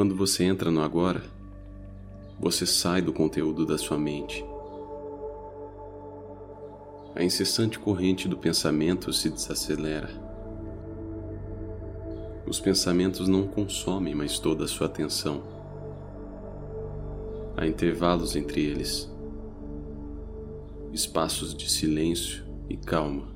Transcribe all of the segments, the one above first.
Quando você entra no agora, você sai do conteúdo da sua mente. A incessante corrente do pensamento se desacelera. Os pensamentos não consomem mais toda a sua atenção. Há intervalos entre eles, espaços de silêncio e calma.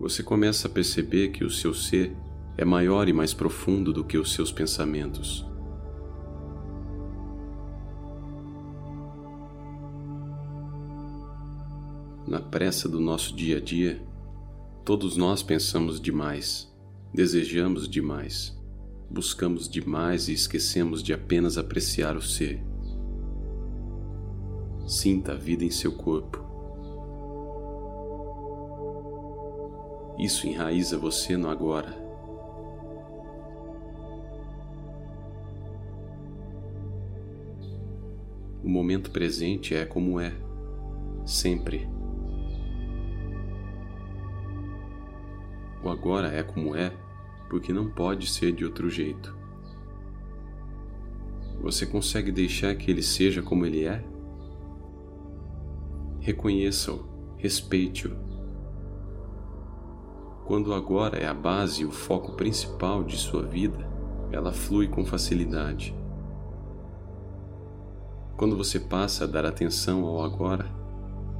Você começa a perceber que o seu ser é maior e mais profundo do que os seus pensamentos. Na pressa do nosso dia a dia, todos nós pensamos demais, desejamos demais, buscamos demais e esquecemos de apenas apreciar o ser. Sinta a vida em seu corpo. Isso enraiza você no agora. O momento presente é como é, sempre. O agora é como é porque não pode ser de outro jeito. Você consegue deixar que ele seja como ele é? Reconheça-o, respeite-o. Quando agora é a base e o foco principal de sua vida, ela flui com facilidade. Quando você passa a dar atenção ao agora,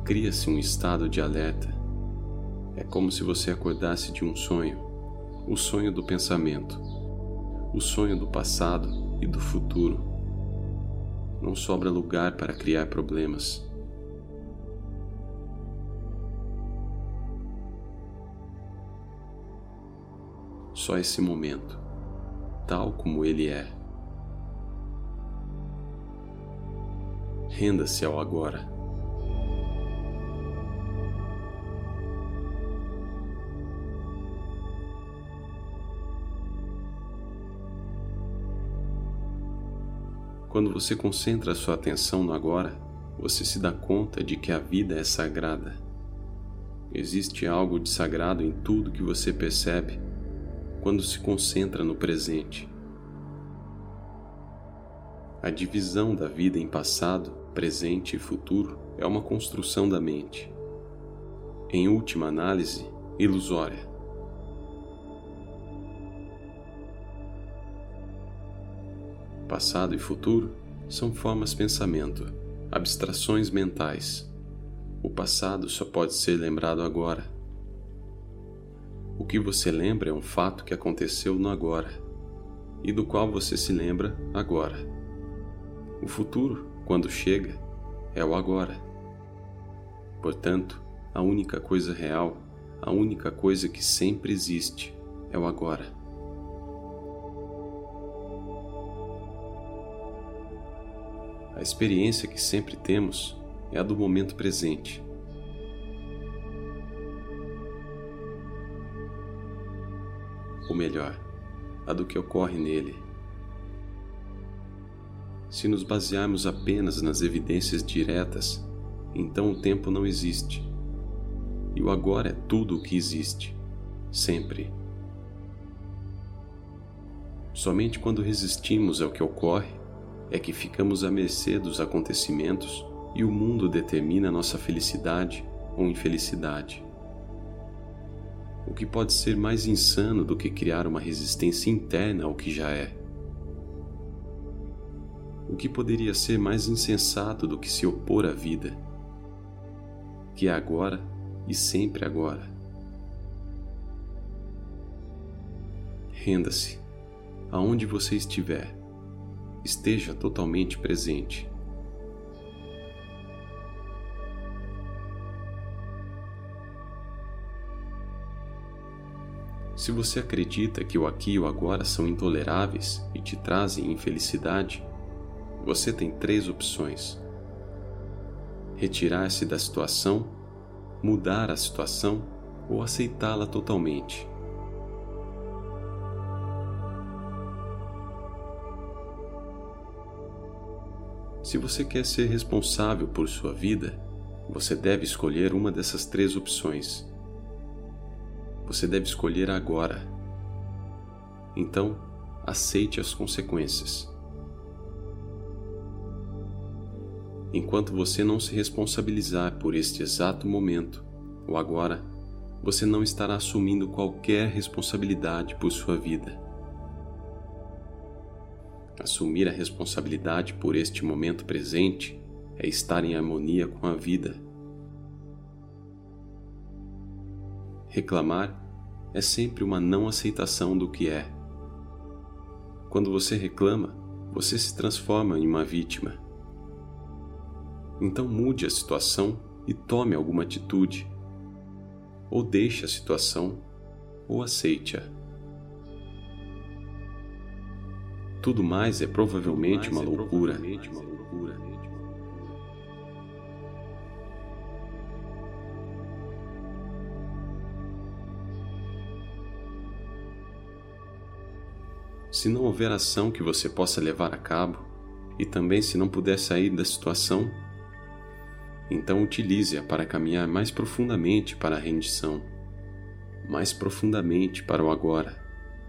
cria-se um estado de alerta é como se você acordasse de um sonho, o sonho do pensamento, o sonho do passado e do futuro. Não sobra lugar para criar problemas. Só esse momento, tal como ele é. Renda-se ao agora. Quando você concentra sua atenção no agora, você se dá conta de que a vida é sagrada. Existe algo de sagrado em tudo que você percebe quando se concentra no presente. A divisão da vida em passado, presente e futuro é uma construção da mente. Em última análise, ilusória. passado e futuro são formas pensamento, abstrações mentais. O passado só pode ser lembrado agora. O que você lembra é um fato que aconteceu no agora e do qual você se lembra agora. O futuro, quando chega, é o agora. Portanto, a única coisa real, a única coisa que sempre existe, é o agora. A experiência que sempre temos é a do momento presente. Ou melhor, a do que ocorre nele. Se nos basearmos apenas nas evidências diretas, então o tempo não existe. E o agora é tudo o que existe, sempre. Somente quando resistimos ao que ocorre é que ficamos à mercê dos acontecimentos e o mundo determina nossa felicidade ou infelicidade. O que pode ser mais insano do que criar uma resistência interna ao que já é? O que poderia ser mais insensato do que se opor à vida, que é agora e sempre agora? Renda-se, aonde você estiver esteja totalmente presente. Se você acredita que o aqui e o agora são intoleráveis e te trazem infelicidade, você tem três opções: retirar-se da situação, mudar a situação ou aceitá-la totalmente. Se você quer ser responsável por sua vida, você deve escolher uma dessas três opções. Você deve escolher agora. Então, aceite as consequências. Enquanto você não se responsabilizar por este exato momento, ou agora, você não estará assumindo qualquer responsabilidade por sua vida. Assumir a responsabilidade por este momento presente é estar em harmonia com a vida. Reclamar é sempre uma não aceitação do que é. Quando você reclama, você se transforma em uma vítima. Então mude a situação e tome alguma atitude. Ou deixe a situação, ou aceite-a. Tudo mais é provavelmente uma loucura. Se não houver ação que você possa levar a cabo, e também se não puder sair da situação, então utilize-a para caminhar mais profundamente para a rendição, mais profundamente para o agora,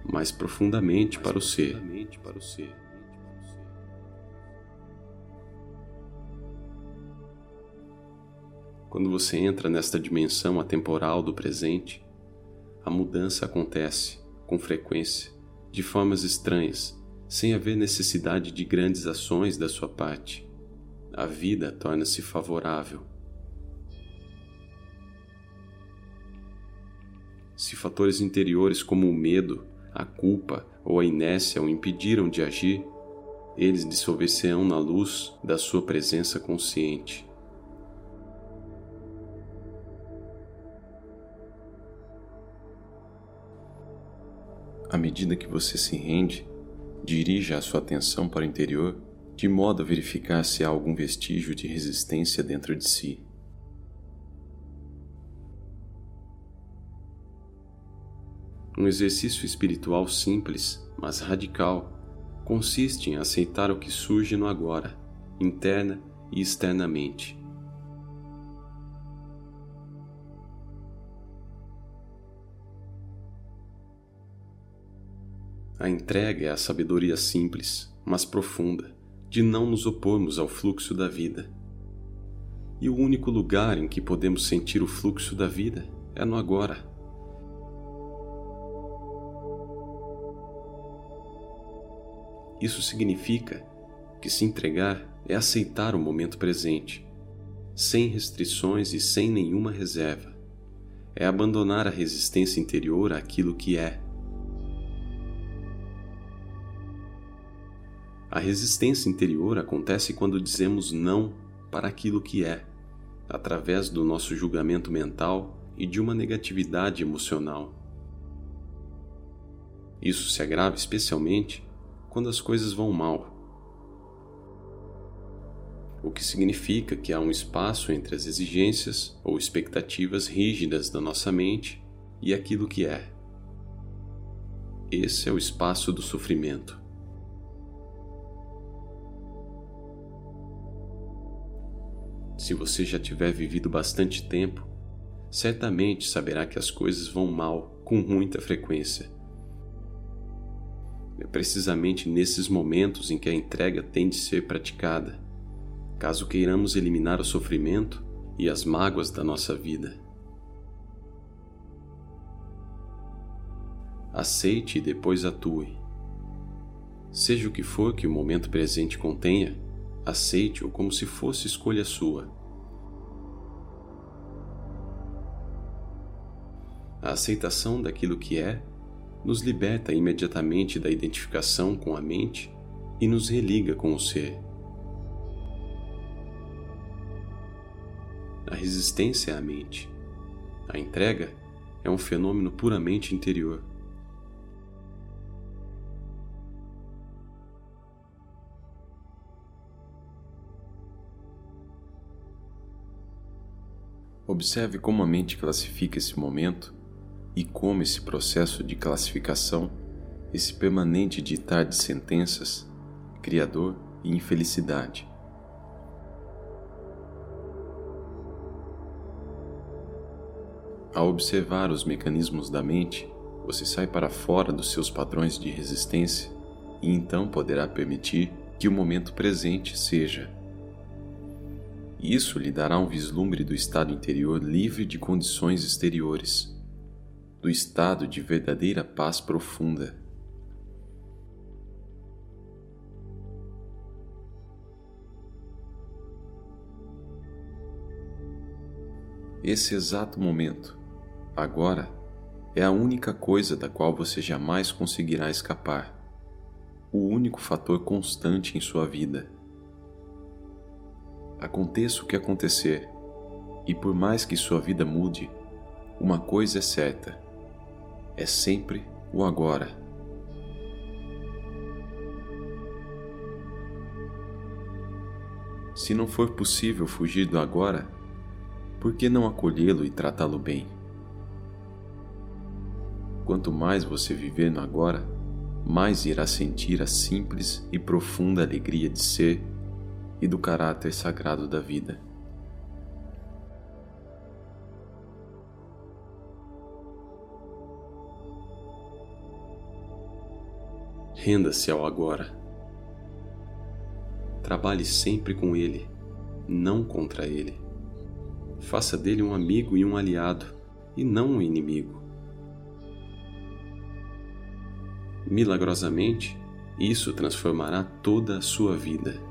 mais profundamente mais para, o profundamente para o ser. Quando você entra nesta dimensão atemporal do presente, a mudança acontece com frequência de formas estranhas, sem haver necessidade de grandes ações da sua parte. A vida torna-se favorável. Se fatores interiores como o medo, a culpa ou a inércia o impediram de agir, eles dissolver-se-ão na luz da sua presença consciente. À medida que você se rende, dirija a sua atenção para o interior de modo a verificar se há algum vestígio de resistência dentro de si. Um exercício espiritual simples, mas radical, consiste em aceitar o que surge no agora, interna e externamente. A entrega é a sabedoria simples, mas profunda, de não nos opormos ao fluxo da vida. E o único lugar em que podemos sentir o fluxo da vida é no agora. Isso significa que se entregar é aceitar o momento presente, sem restrições e sem nenhuma reserva. É abandonar a resistência interior àquilo que é A resistência interior acontece quando dizemos não para aquilo que é, através do nosso julgamento mental e de uma negatividade emocional. Isso se agrava especialmente quando as coisas vão mal. O que significa que há um espaço entre as exigências ou expectativas rígidas da nossa mente e aquilo que é. Esse é o espaço do sofrimento. Se você já tiver vivido bastante tempo, certamente saberá que as coisas vão mal com muita frequência. É precisamente nesses momentos em que a entrega tem de ser praticada, caso queiramos eliminar o sofrimento e as mágoas da nossa vida. Aceite e depois atue. Seja o que for que o momento presente contenha, Aceite-o como se fosse escolha sua. A aceitação daquilo que é nos liberta imediatamente da identificação com a mente e nos religa com o ser. A resistência a mente. A entrega é um fenômeno puramente interior. Observe como a mente classifica esse momento e como esse processo de classificação, esse permanente ditar de sentenças, criador e infelicidade. Ao observar os mecanismos da mente, você sai para fora dos seus padrões de resistência e então poderá permitir que o momento presente seja. Isso lhe dará um vislumbre do estado interior livre de condições exteriores, do estado de verdadeira paz profunda. Esse exato momento, agora, é a única coisa da qual você jamais conseguirá escapar, o único fator constante em sua vida. Aconteça o que acontecer, e por mais que sua vida mude, uma coisa é certa: é sempre o agora. Se não for possível fugir do agora, por que não acolhê-lo e tratá-lo bem? Quanto mais você viver no agora, mais irá sentir a simples e profunda alegria de ser e do caráter sagrado da vida. Renda-se ao agora. Trabalhe sempre com ele, não contra ele. Faça dele um amigo e um aliado, e não um inimigo. Milagrosamente, isso transformará toda a sua vida.